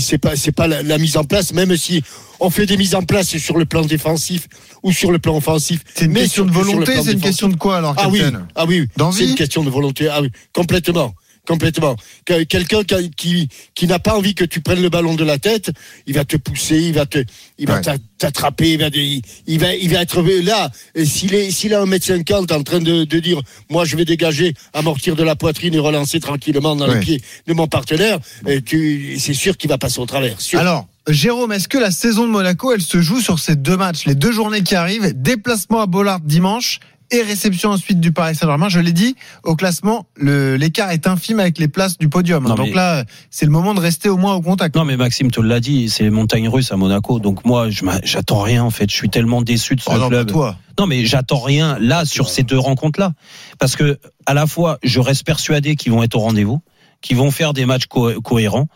c'est pas, c'est pas la, la mise en place. Même si on fait des mises en place sur le plan défensif ou sur le plan offensif, C'est une mais question de sur le volonté, c'est une question de quoi alors, Ah oui, ah oui, c'est une question de volonté. Ah oui, complètement. Complètement. Que- Quelqu'un qui, qui, qui n'a pas envie que tu prennes le ballon de la tête, il va te pousser, il va te, il va Ouais. t'attraper, il va, il, il va, il va être là. S'il est, s'il a un mètre cinquante en train de, de dire, moi je vais dégager, amortir de la poitrine et relancer tranquillement dans Ouais. les pieds de mon partenaire, et tu, c'est sûr qu'il va passer au travers. sûr. Alors, Jérôme, est-ce que la saison de Monaco, elle se joue sur ces deux matchs, les deux journées qui arrivent, déplacement à Bollard dimanche et réception ensuite du Paris Saint-Germain? Je l'ai dit, au classement, l'écart est infime avec les places du podium. Non, Donc là, c'est le moment de rester au moins au contact. Non, mais Maxime te l'a dit, c'est les montagnes russes à Monaco. Donc moi, j'attends rien en fait. Je suis tellement déçu de ce Oh non, club. pas toi. Non, mais j'attends rien là sur ces deux rencontres-là, parce que à la fois, je reste persuadé qu'ils vont être au rendez-vous, qu'ils vont faire des matchs co- cohérents.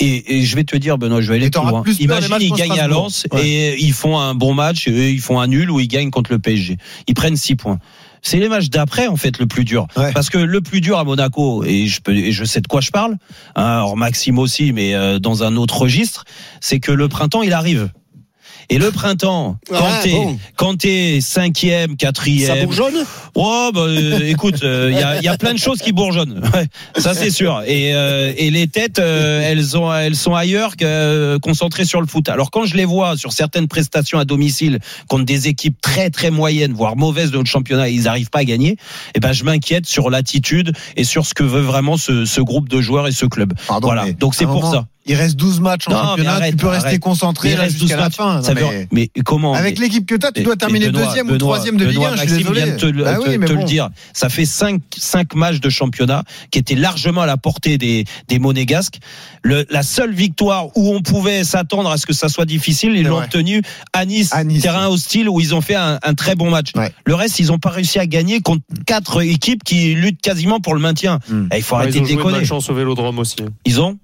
Et, et je vais te dire, Benoît, je vais aller plus loin. plus Imagine, ils gagnent à. Lens Ouais. et ils font un bon match, et ils font un nul ou ils gagnent contre le PSG. Ils prennent six points. C'est les matchs d'après en fait le plus dur, Ouais. parce que le plus dur à Monaco et je peux et je sais de quoi je parle. hein, alors Maxime aussi, mais euh, dans un autre registre, c'est que le printemps il arrive. Et le printemps, quand Ah, t'es bon. t'es cinquième, Ça quatrième, bourgeonne? Oh, bah, euh, écoute, il y, a, y a plein de choses qui bourgeonnent. Ouais, ça c'est sûr. Et, euh, et les têtes, euh, elles, ont, elles sont ailleurs que euh, concentrées sur le foot. Alors quand je les vois sur certaines prestations à domicile contre des équipes très très moyennes, voire mauvaises de notre championnat, et ils n'arrivent pas à gagner, eh ben je m'inquiète sur l'attitude et sur ce que veut vraiment ce, ce groupe de joueurs et ce club. Pardon, voilà. Donc c'est pour moment, ça. Il reste 12 matchs en Non, mais championnat, arrête, tu peux rester concentré jusqu'à 12 la matchs. fin. Ça Non, mais mais comment Avec mais- l'équipe que tu as, tu dois terminer Benoît, deuxième ou Benoît, troisième de Ligue Benoît, 1, je suis désolé. vient de te, le- Bah te- oui, mais te bon. le dire. Ça fait cinq, cinq matchs de championnat qui étaient largement à la portée des, des monégasques. Le, la seule victoire où on pouvait s'attendre à ce que ça soit difficile, ils l'ont vrai. obtenu à Nice, À Nice, terrain hostile où ils ont fait un, un très bon match. Ouais. Le reste, ils n'ont pas réussi à gagner contre quatre équipes qui luttent quasiment pour le maintien. Hmm. Eh, il faut arrêter ils ont de déconner. malchance au Vélodrome aussi. Ils ont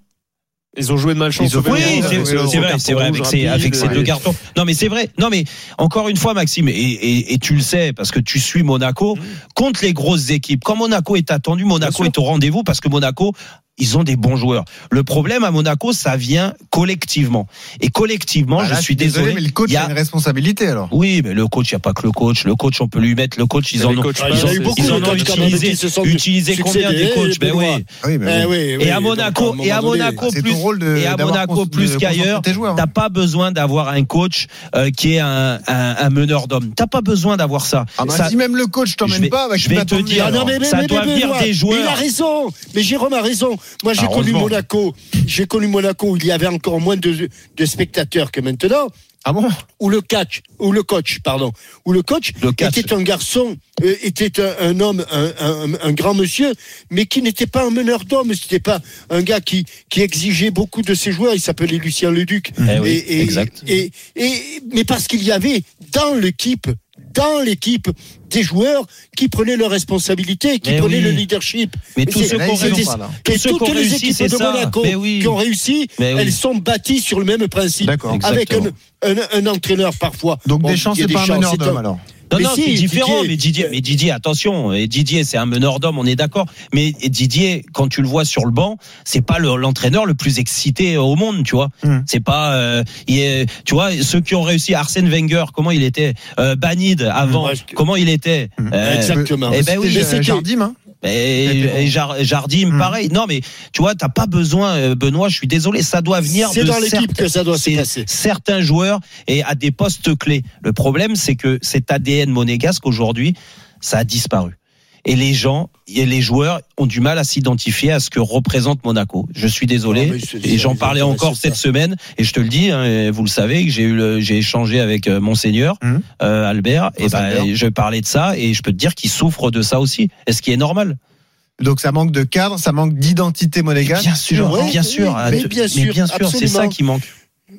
Ils ont joué de malchance ont oui, c'est vrai, c'est vrai, avec ces, rapide, avec ces ouais. deux cartons. Non, mais c'est vrai. Non, mais encore une fois, Maxime, et, et, et tu le sais parce que tu suis Monaco contre les grosses équipes. Quand Monaco est attendu, Monaco est au rendez-vous parce que Monaco. Ils ont des bons joueurs. Le problème à Monaco, ça vient collectivement. Et collectivement, Bah je suis désolé. mais le coach il y a a- une responsabilité alors. Oui, mais le coach, il n'y a pas que le coach. Le coach, on peut lui mettre le coach. Ils en ont, coachs Ah, ils eu ils en ont coachs quand même utilisé, utilisé combien des coachs Ben oui. Ah oui, Eh oui, oui, Et à donc, Monaco, et à Monaco plus, rôle de- et à Monaco plus qu'ailleurs, t'as pas besoin d'avoir un coach euh, qui est un, un, un meneur d'hommes. T'as pas besoin d'avoir ça. Ah bah, Ça- si même le coach t'emmène pas, bah, je vais va te dire, Ah ça doit venir des joueurs. Il a raison. Mais Jérôme a raison. Moi, j'ai connu. Monaco. J'ai connu Monaco où il y avait encore moins de, de spectateurs que maintenant. Ah bon Où le catch, ou le coach, pardon, où le coach Le était un garçon, euh, était un, un homme, un, un- un grand monsieur, mais qui n'était pas un meneur d'hommes. C'était pas un gars qui, qui exigeait beaucoup de ses joueurs. Il s'appelait Lucien Leduc. Eh oui, exact. Et, et, mais parce qu'il y avait dans l'équipe, dans l'équipe, des joueurs qui prenaient leurs responsabilités, qui Mais prenaient oui. le leadership. Mais Mais tous ceux qui réussi, pas, là. tous Et toutes les réussi, équipes c'est de ça. Monaco oui. qui ont réussi, Mais oui. elles sont bâties sur le même principe. Avec un, Exactement. un, un entraîneur parfois. Donc Bon, Deschamps, a c'est pas un Deschamps, meneur c'est d'homme un- alors. Non, Mais non, si, c'est différent. Didier- mais Didier, mais Didier, attention. Et Didier, c'est un meneur d'homme, on est d'accord. Mais Didier, quand tu le vois sur le banc, c'est pas le- l'entraîneur le plus excité au monde, tu vois. Hmm. C'est pas, euh, il est, tu vois, ceux qui ont réussi, Arsène Wenger, comment il était, euh, Banide avant, Ouais, je- comment il était. Hmm. Euh, Exactement. eh ben oui, Mais Jardim, hein et, Jardim, Hmm. pareil. Non, mais tu vois, t'as pas besoin, euh, Benoît. Je suis désolé, ça doit venir C'est de dans l'équipe que ça doit se passer. certains joueurs et à des postes clés. Le problème, c'est que cet ADN monégasque aujourd'hui, ça a disparu. Et les gens et les joueurs ont du mal à s'identifier à ce que représente Monaco. Je suis désolé. Non, c'est- et j'en parlais encore cette ça. semaine. Et je te le dis, hein, vous le savez, que j'ai eu, j'ai échangé avec euh, monseigneur Mhm. euh, Albert. Et ben, Albert. je parlais de ça et je peux te dire qu'il souffre de ça aussi. Est-ce qui est normal Donc ça manque de cadre, ça manque d'identité monégasque. Bien sûr, Ouais, bien sûr, oui, mais bien sûr, mais bien sûr, c'est ça qui manque.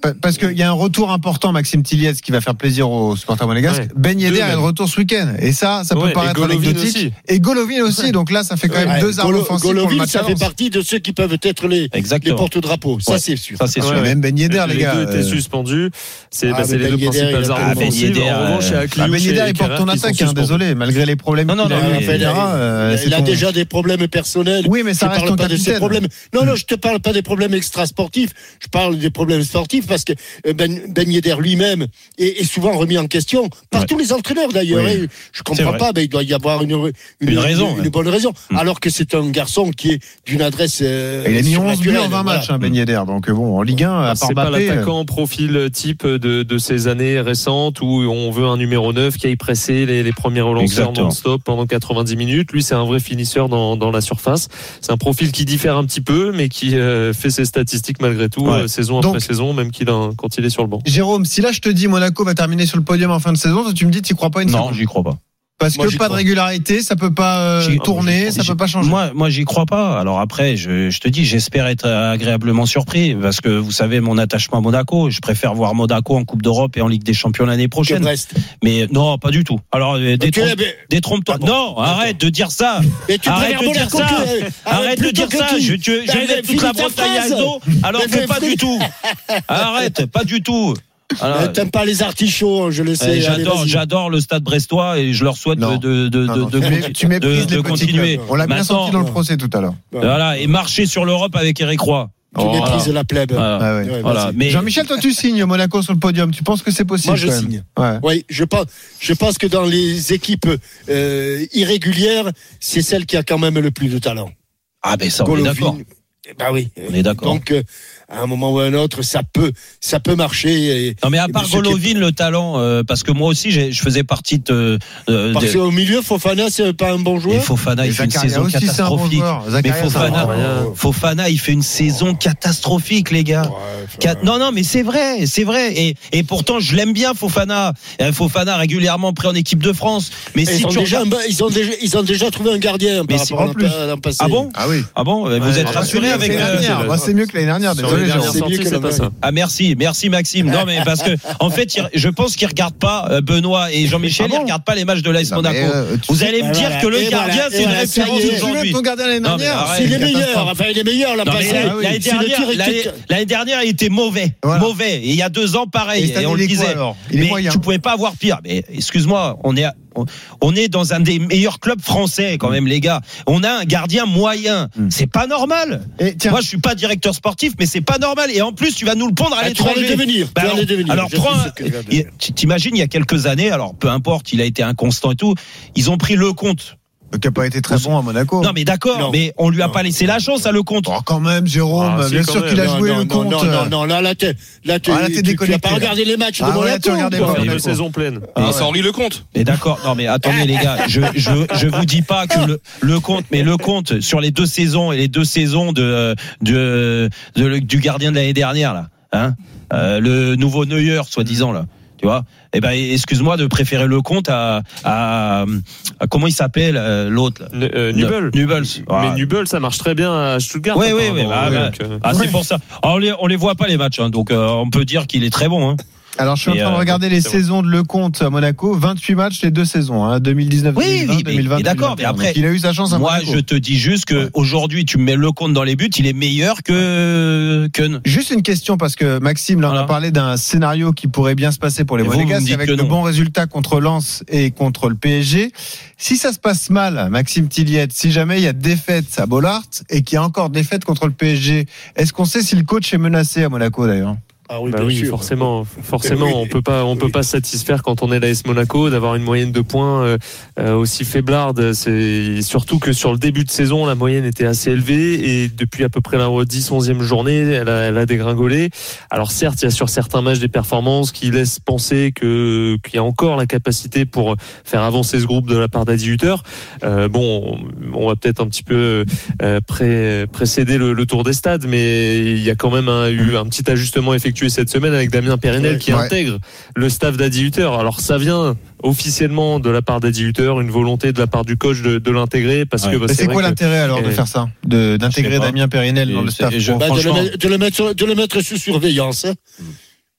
Pa- Parce qu'il y a un retour important, Maxime Tilliez, qui va faire plaisir aux supporters monégasques. Ouais. Ben Yedder Deux, est de retour ce week-end. Et ça, ça peut Ouais, et paraître Golovin anecdotique. aussi. Et Golovin aussi. Donc là, ça fait quand même Ouais, deux armes offensives pour le Golovin, match. ça fait partie de ceux qui peuvent être les, les porte-drapeaux. Ça, c'est sûr. Ça, c'est sûr. Même Ben Yedder, les les gars. deux étaient euh, suspendus. C'est Ah, bah, les deux Ben Yedder, principales il a- armes Ah, offensives. Yedder, En revanche, il y a euh, Akliou Ah, Ben Yedder, il les porte ton attaque, hein, désolé, malgré les problèmes Non, non, qu'il a il a- euh, déjà des problèmes personnels. Oui, mais ça reste parle ton pas de ses capitaine. problèmes. Non, non, je te parle pas des problèmes extra-sportifs. Je parle des problèmes sportifs parce que euh, Ben, ben Yedder lui-même est, est souvent remis en question par Ouais. tous les entraîneurs d'ailleurs. Oui. Je C'est comprends pas, mais il doit y avoir une, une, Une raison, une, ouais. bonne raison. Mm. Alors que c'est un garçon qui est d'une adresse. euh, Il a mis 11 buts en surnaturelle, 20 matchs, voilà. hein, Ben Yedder. Donc bon, en Ligue 1, à part C'est pas Mbappé, euh, l'attaquant profil type de, de ces années récentes où on veut un numéro 9 qui aille presser les, les premiers relanceurs non-stop pendant 90 minutes. Lui, c'est un vrai finisseur dans, dans la surface. C'est un profil qui diffère un petit peu, mais qui euh, fait ses statistiques malgré tout, Ouais. euh, saison Donc- après saison, même qu'il a, quand il est sur le banc. Jérôme, si là je te dis Monaco va terminer sur le podium en fin de saison, toi, tu me dis tu crois pas une Non, j'y crois pas. Parce Moi, que pas de régularité, ça peut pas euh, tourner, ça peut pas changer. Moi, moi, j'y crois pas. Alors après, je, je te dis, j'espère être agréablement surpris parce que vous savez mon attachement à Monaco. Je préfère voir Monaco en Coupe d'Europe et en Ligue des Champions l'année prochaine. Mais non, pas du tout. Alors euh, détrompe- détrompe-toi. Ah bon. Non, arrête de dire ça. mais tu Arrête de dire ça. Arrête de dire ça. Je, tu- je mettre toute la Bretagne à dos. Alors Mais que pas du tout. Arrête, pas du tout. Alors, Euh, T'aimes pas les artichauts, je le euh, sais. Allez, J'adore, le Stade Brestois et je leur souhaite Non. de, Non, non, continuer. clubs. On l'a bien senti dans le procès tout à l'heure. Voilà, et marcher sur l'Europe avec Eric Roy. Tu Oh, méprises voilà. la plèbe. Voilà. Ah ouais. Ouais, Voilà. vas-y. Mais Jean-Michel, toi tu signes Monaco sur le podium. Tu penses que c'est possible Moi, je quand même signe. Ouais. Oui, je pense, je pense que dans les équipes euh, irrégulières, c'est celle qui a quand même le plus de talent. ah ben ça, on est Golovin. d'accord. Eh Ben oui. On est d'accord. Donc, euh, à un moment ou à un autre, ça peut, ça peut marcher. Et, Non mais à part qui Golovin le talent, euh, parce que moi aussi je faisais partie de. de- parce de- qu'au milieu, Fofana, c'est pas un bon et joueur. Fofana, Et il fait une saison un bon catastrophique. Mais Fofana. Fofana, il fait une saison catastrophique, les gars. Non, non, mais c'est vrai, c'est vrai. Et, et pourtant, je l'aime bien, Fofana. Euh, Fofana régulièrement pris en équipe de France. Mais si ils, ont tu déjà, ils, ont déjà, ils ont déjà trouvé un gardien Mais par si- rapport en à plus. l'an- à l'an passé. Ah bon Ah bon Ah bon Vous Ouais, êtes ah bah, rassuré C'est mieux avec que l'année euh, dernière. Moi, c'est mieux que l'année dernière. Sur Désolé, les Jean. dernières c'est mieux sorties, que c'est la pas ça. Ah merci, merci Maxime. Non mais parce que en fait, je pense qu'ils regardent pas euh, Benoît et Jean-Michel, Ah ils regardent pas les matchs de l'AS Monaco. euh, Vous allez me dire que le gardien c'est une référence est. Tu veux aujourd'hui. ton gardien l'année Non, mais dernière arrête. C'est les meilleurs. Enfin, il est meilleur l'année- Ah l'année dernière, il était mauvais, mauvais. Et il y a deux ans, pareil. Et, on le disait. mais tu pouvais pas avoir pire. Mais excuse-moi, on est, à- on- est dans un des meilleurs clubs français quand même, les gars. On a un gardien moyen. Mm. C'est pas normal. Et tiens, Moi, je suis pas directeur sportif, mais c'est pas normal. Et en plus, tu vas nous le pondre à Ah, l'étranger. devenir. Bah alors, devenir. alors prends, t'imagines il y a quelques années, alors peu importe, il a été inconstant et tout, ils ont pris le compte. Qui a pas été très bon à Monaco. Non mais d'accord, mais on lui a Non. pas laissé la chance à le compte. Oh, quand même, Jérôme. Ah, bien sûr qu'il a Non, joué non, le non, compte. Non, non, non, là, là, t'es- là, Ah, t'es tu- tu déconnecté, as pas regardé les matchs de Ah ouais, Monaco. tu regardais quoi. pas Il y a eu Monaco. saison pleine. Et ouais. sans Henri Lecomte. Mais d'accord, non mais attendez les gars, je je je vous dis pas que le le compte, mais le compte sur les deux saisons et les deux saisons de de, de- du gardien de l'année dernière là, hein, euh, le nouveau Neuer soi-disant là. Tu vois Eh ben, excuse-moi de préférer le compte à, à, à- comment il s'appelle euh, l'autre euh, Nubel. Nubel. Mais Nubel, ça marche très bien à Stuttgart. Oui, oui, oui. bah, bah, donc, euh, ah, c'est pour ça. Alors, on les on les voit pas les matchs, hein, donc euh, on peut dire qu'il est très bon. Hein. Alors, je suis en train de euh, regarder les saisons de Lecomte à Monaco. 28 matchs, les deux saisons. Hein, 2019, Oui, 2020, oui, mais- 2020, mais d'accord, mais 2021. après, il a eu sa chance à Moi, Monaco. je te dis juste que Ouais. aujourd'hui, tu me mets le compte dans les buts, il est meilleur que que. Juste une question parce que Maxime, là, on a parlé d'un scénario qui pourrait bien se passer pour les dites avec de bons résultats contre Lens et contre le PSG. Si ça se passe mal, Maxime Tilliette, si jamais il y a défaite à Bollard et qu'il y a encore défaite contre le PSG, est-ce qu'on sait si le coach est menacé à Monaco d'ailleurs? Ah oui, Bah bien oui, sûr. forcément, forcément, Oui. on peut pas, on peut pas se satisfaire quand on est l'AS Monaco d'avoir une moyenne de points euh, euh, aussi faiblarde. C'est surtout que sur le début de saison, la moyenne était assez élevée et depuis à peu près la 10 11e journée, elle a, elle a dégringolé. Alors certes, il y a sur certains matchs des performances qui laissent penser que qu'il y a encore la capacité pour faire avancer ce groupe de la part d'Adi Hutter. Euh, bon, on, on va peut-être un petit peu euh, pré- précéder le, le tour des stades, mais il y a quand même un- eu un petit ajustement effectué effectué cette semaine avec Damien Périnel Ouais. qui Ouais. intègre le staff d'Adi Hutter. Alors ça vient officiellement de la part d'Adi Hutter, une volonté de la part du coach de, de l'intégrer parce Ouais. que bah, Mais c'est quoi l'intérêt alors de faire ça De- D'intégrer je. Damien Périnel dans Et le staff je- pro Bah, de, le, mettre- de le mettre sur- de le mettre sous surveillance. hein.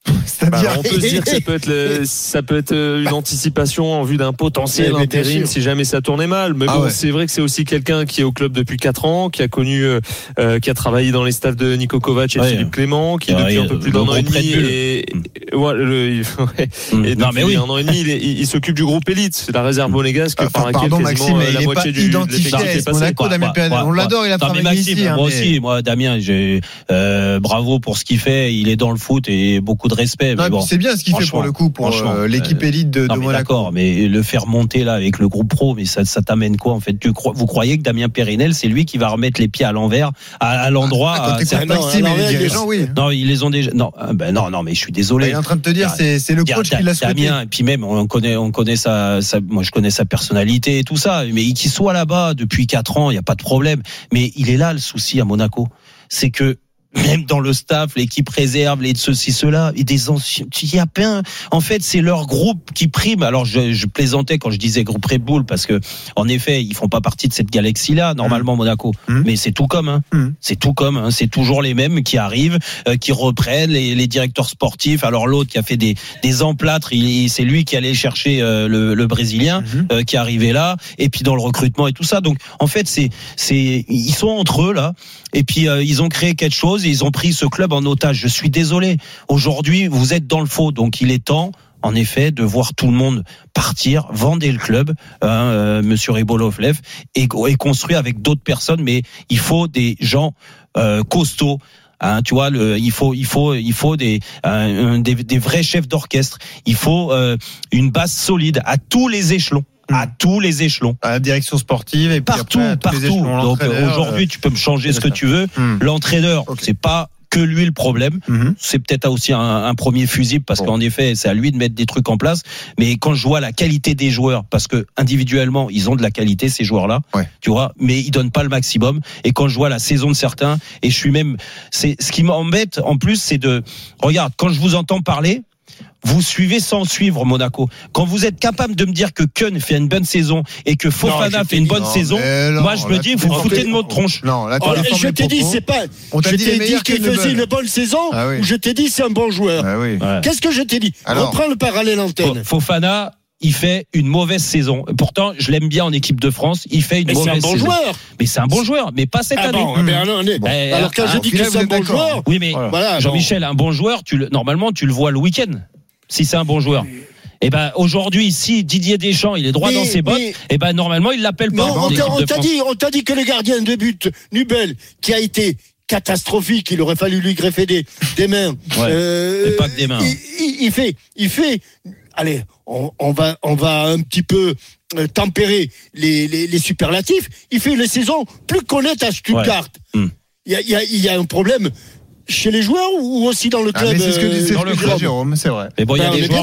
Bah, C'est-à-dire alors, on peut se dire que ça peut être, le- ça peut être euh, une anticipation en vue d'un potentiel bien intérim si jamais ça tournait mal. Mais Ah bon, ouais. c'est vrai que c'est aussi quelqu'un qui est au club depuis 4 ans, qui a connu, euh, euh, qui a travaillé dans les staffs de Nico Kovac et Ouais. Philippe Clément, qui Ouais, depuis un peu plus d'un an et demi Bull. et, et- ouais, le- il- ouais. Et non, depuis mais oui. un an et demi, il, est- il- il s'occupe du groupe élite, c'est la réserve monégasque Enfin, par laquelle pardon quasiment Maxime, mais euh, la il n'est pas moitié du identifié à. Monaco, Bah, Damien bah, bah, On l'adore, il a travaillé ici. hein, moi aussi, moi Damien, j'ai euh, bravo pour ce qu'il fait. Il est dans le foot et beaucoup de respect. Et puis bon, c'est bien ce qu'il fait pour le coup, pour franchement, euh, l'équipe euh, élite de, de mais Monaco. d'accord, mais le faire monter là avec le groupe pro, mais ça, ça t'amène quoi en fait? Tu crois, Vous croyez que Damien Périnel, c'est lui qui va remettre les pieds à l'envers, à, à l'endroit Ah, non, oui. Ils les ont déjà. Non, ah, ben non, non, mais je suis désolé. Il est en train de te dire, c'est le coach qui l'a souhaité. Damien, et puis même on connaît, on connaît sa, sa- moi je connais sa personnalité et tout ça, mais qu'il soit là-bas depuis quatre ans, il y a pas de problème. Mais il est là le souci à Monaco, c'est que même dans le staff, l'équipe réserve, les de ceci, cela, et des anciens, il y a plein. En fait, c'est leur groupe qui prime. Alors, je, je plaisantais quand je disais groupe Red Bull parce que, en effet, ils font pas partie de cette galaxie-là, normalement, Monaco. Mhm. Mais c'est tout comme, hein. Mhm. C'est tout comme, hein. C'est toujours les mêmes qui arrivent, euh, qui reprennent les, les directeurs sportifs. Alors, l'autre qui a fait des, des emplâtres, il, c'est lui qui allait chercher euh, le, le Brésilien, euh, qui arrivé là, et puis dans le recrutement et tout ça. Donc, en fait, c'est, c'est, ils sont entre eux là, et puis euh, ils ont créé quelque chose, ils ont pris ce club en otage. Je suis désolé. Aujourd'hui, vous êtes dans le faux, donc il est temps. En effet, de voir tout le monde partir, vendre le club, hein, euh, Monsieur Ribolovlev, et, et construire avec d'autres personnes. Mais il faut des gens euh, costauds. Hein, tu vois, il faut, il faut, il faut des, des, des vrais chefs d'orchestre. Il faut euh, une base solide à tous les échelons, à tous les échelons, À la direction sportive et puis partout, après, à tous partout. les échelons, Donc aujourd'hui, tu peux me changer ce que tu veux. hmm. L'entraîneur, Ok. c'est pas que lui le problème. Mhm. C'est peut-être aussi un, un premier fusible parce Bon. qu'en effet, c'est à lui de mettre des trucs en place. Mais quand je vois la qualité des joueurs, parce que individuellement, ils ont de la qualité ces joueurs-là, Ouais. tu vois, mais ils donnent pas le maximum. Et quand je vois la saison de certains, et je suis même, c'est ce qui m'embête en plus, c'est de, regarde, quand je vous entends parler. Vous suivez sans suivre Monaco. Quand vous êtes capable de me dire que Keun fait une bonne saison et que Fofana fait une bonne Non, saison, mais non, moi je me dis, vous foutez de notre tronche. Non, là, Oh, je t'ai dit, c'est pas. On t'a je t'ai dit qu'il faisait une bonne saison Ah oui. ou je t'ai dit c'est un bon joueur. Ah oui. Ouais. Qu'est-ce que je t'ai dit Alors Reprends le parallèle antenne. Fo- Fofana, il fait une mauvaise saison. Pourtant, je l'aime bien en équipe de France. Il fait une Mais c'est mauvaise un bon saison. joueur. Mais c'est un bon joueur, mais pas cette Ah année. bon, eh ben, alors, est- Eh, alors quand ah, je dis que c'est un bon joueur, Oui, mais voilà. Jean-Michel, un bon joueur, tu le, normalement, tu le vois le week-end. Si c'est un bon joueur. Et ben aujourd'hui, si Didier Deschamps, il est droit Mais- dans ses bottes, mais- et ben normalement, il l'appelle pas. On t'a- dit, on t'a dit que le gardien de but, Nubel, qui a été catastrophique, il aurait fallu lui greffer des, des mains. Euh, Ouais, et pas que des mains. Il, il- il fait, il fait. Allez, on, on va, on va un petit peu euh, tempérer les, les, les superlatifs. Il fait une saison plus qu'honnête à Stuttgart. Ouais. Hmm. Il y, a, il y, a, il y a un problème chez les joueurs ou aussi dans le Ah, club mais c'est ce que dit euh, c'est dans ce. Jérôme, c'est vrai. Mais bon, il y a Ben, des joueurs,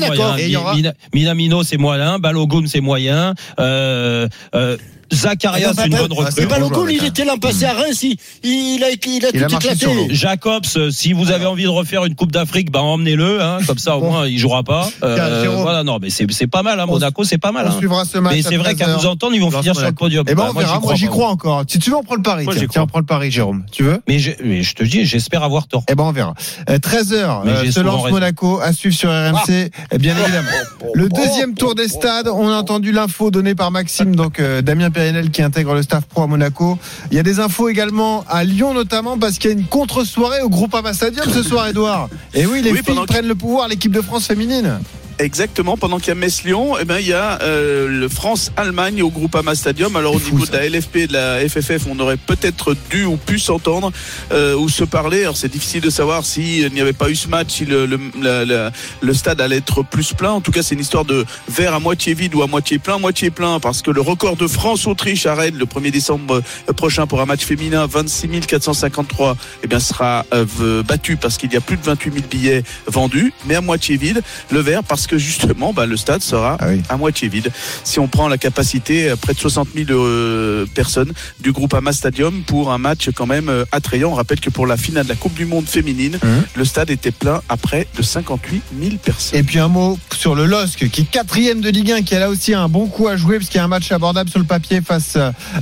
y aura- Mina- Minamino, c'est moyen. Balogun, c'est moyen. Euh, euh, Zakaria, c'est une bonne Ah, recrue. C'est pas le coup, il était l'an passé à Reims, il, il a, il a Il a tout éclaté. Jacobs, euh, si vous avez envie de refaire une Coupe d'Afrique, bah emmenez-le, hein, comme ça au Bon. moins il jouera pas. Euh, Tiens, voilà, non, mais c'est pas mal, hein, On- Monaco, c'est pas mal. On hein. suivra ce match. Mais c'est vrai qu'à 13 vous entendre, ils vont finir sur le podium. Eh ben, on verra. Moi, j'y crois encore. Si tu veux, on prend le pari. Tiens, on prend le pari, Jérôme. Tu veux? Mais, je, te dis, j'espère avoir tort. Eh ben, on verra. 13h, Mais j'ai se lance. Monaco à suivre sur RMC, eh bien évidemment. Le deuxième tour des stades, on a entendu l'info donnée par Maxime, donc euh, Damien Qui intègre le staff pro à Monaco. Il y a des infos également à Lyon notamment parce qu'il y a une contre-soirée au groupe Stadium ce soir, Edouard. Et oui, les Oui, filles prennent le pouvoir, l'équipe de France féminine. Exactement, pendant qu'il y a Metz-Lyon, eh ben, il y a euh, le France-Allemagne au Groupama Stadium. Alors au fou, niveau ça. de la LFP et de la FFF, on aurait peut-être dû ou pu s'entendre euh, ou se parler. Alors c'est difficile de savoir s'il n'y avait pas eu ce match, si le, le, la- la- le stade allait être plus plein. En tout cas, c'est une histoire de verre à moitié vide ou à moitié plein. Moitié plein parce que le record de France-Autriche à Rennes le 1er décembre euh, prochain pour un match féminin, 26 453, eh bien, sera euh, battu parce qu'il y a plus de 28 000 billets vendus, mais à moitié vide. Le verre parce parce que justement, bah, le stade sera Ah oui. à moitié vide. Si on prend la capacité, euh, près de 60 000 euh, personnes du groupe Ama Stadium pour un match quand même euh, attrayant. On rappelle que pour la finale de la Coupe du Monde féminine, Mhm. le stade était plein à près de 58 000 personnes. Et puis un mot sur le LOSC qui est quatrième de Ligue 1, qui a là aussi un bon coup à jouer parce qu'il y a un match abordable sur le papier face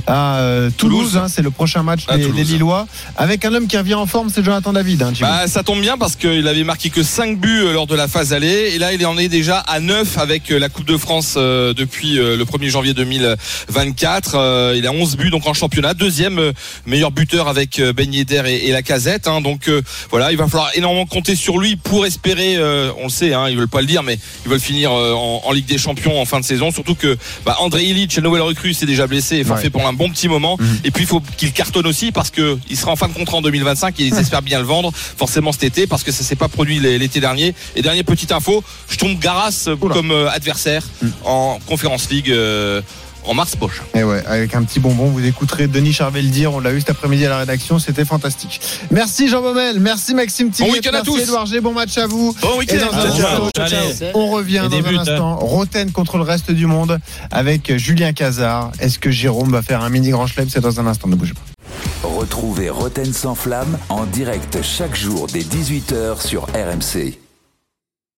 à euh, Toulouse. Toulouse. hein, c'est le prochain match des, Lillois. Avec un homme qui revient en forme, c'est Jonathan David. Hein. Bah, ça tombe bien parce qu'il avait marqué que 5 buts lors de la phase aller et là il en est déjà à 9 avec euh, la Coupe de France euh, depuis euh, le 1er janvier 2024. Euh, Il a 11 buts donc en championnat, deuxième meilleur buteur avec Ben Yedder et, la Casette. hein. Donc voilà, il va falloir énormément compter sur lui pour espérer. on le sait, hein, ils veulent pas le dire, mais ils veulent finir en, Ligue des Champions en fin de saison. Surtout que bah, André Illich, le nouvel recrue, s'est déjà blessé et forfait pour un bon petit moment. Mhm. Et puis il faut qu'il cartonne aussi parce que il sera en fin de contrat en 2025 et ils espèrent bien le vendre forcément cet été parce que ça s'est pas produit l'é- l'été dernier. Et dernière petite info, je tombe Garas Oula. comme euh, adversaire Mm. en Conférence League euh, en mars prochain. Et ouais, avec un petit bonbon, vous écouterez Denis Charvet le dire. On l'a eu cet après-midi à la rédaction, c'était fantastique. Merci Jean Baumel, merci Maxime Thierry, week-end à merci tous. Edouard G, bon match à vous. Bon week-end. dans un Ciao, instant, ciao. Allez. on revient Et dans un buts, instant. Roten contre le reste du monde avec Julien Cazard. Est-ce que Jérôme va faire un mini grand chelem? C'est dans un instant, ne bougez pas. Retrouvez Roten sans flamme en direct chaque jour dès 18h sur RMC.